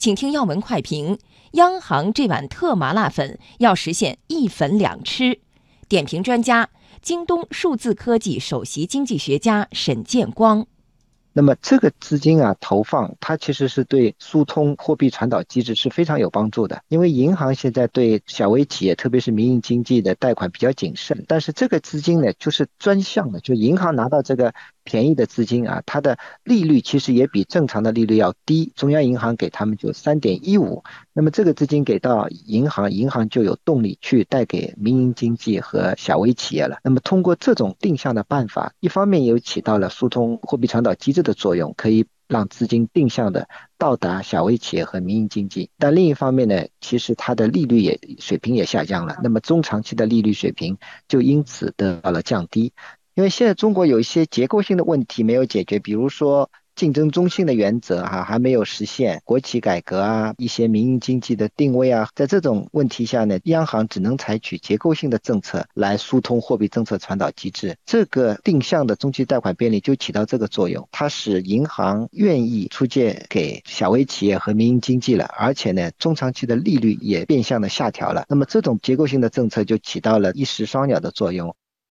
请听要闻快评：央行这碗特麻辣粉要实现一粉两吃。点评专家：京东数字科技首席经济学家沈建光。那么这个资金啊投放，它其实是对疏通货币传导机制是非常有帮助的。因为银行现在对小微企业，特别是民营经济的贷款比较谨慎，但是这个资金呢，就是专项的，就银行拿到这个便宜的资金啊，它的利率其实也比正常的利率要低。中央银行给他们就三点一五，那么这个资金给到银行，银行就有动力去贷给民营经济和小微企业了。那么通过这种定向的办法，一方面又起到了疏通货币传导机制。的作用可以让资金定向的到达小微企业和民营经济，但另一方面呢，其实它的利率也水平也下降了，那么中长期的利率水平就因此得到了降低，因为现在中国有一些结构性的问题没有解决，比如说。竞争中心的原则哈还没有实现，国企改革啊，一些民营经济的定位啊，在这种问题下呢，央行只能采取结构性的政策来疏通货币政策传导机制。这个定向的中期贷款便利就起到这个作用，它使银行愿意出借给小微企业和民营经济了，而且呢，中长期的利率也变相的下调了。那么这种结构性的政策就起到了一石双鸟的作用。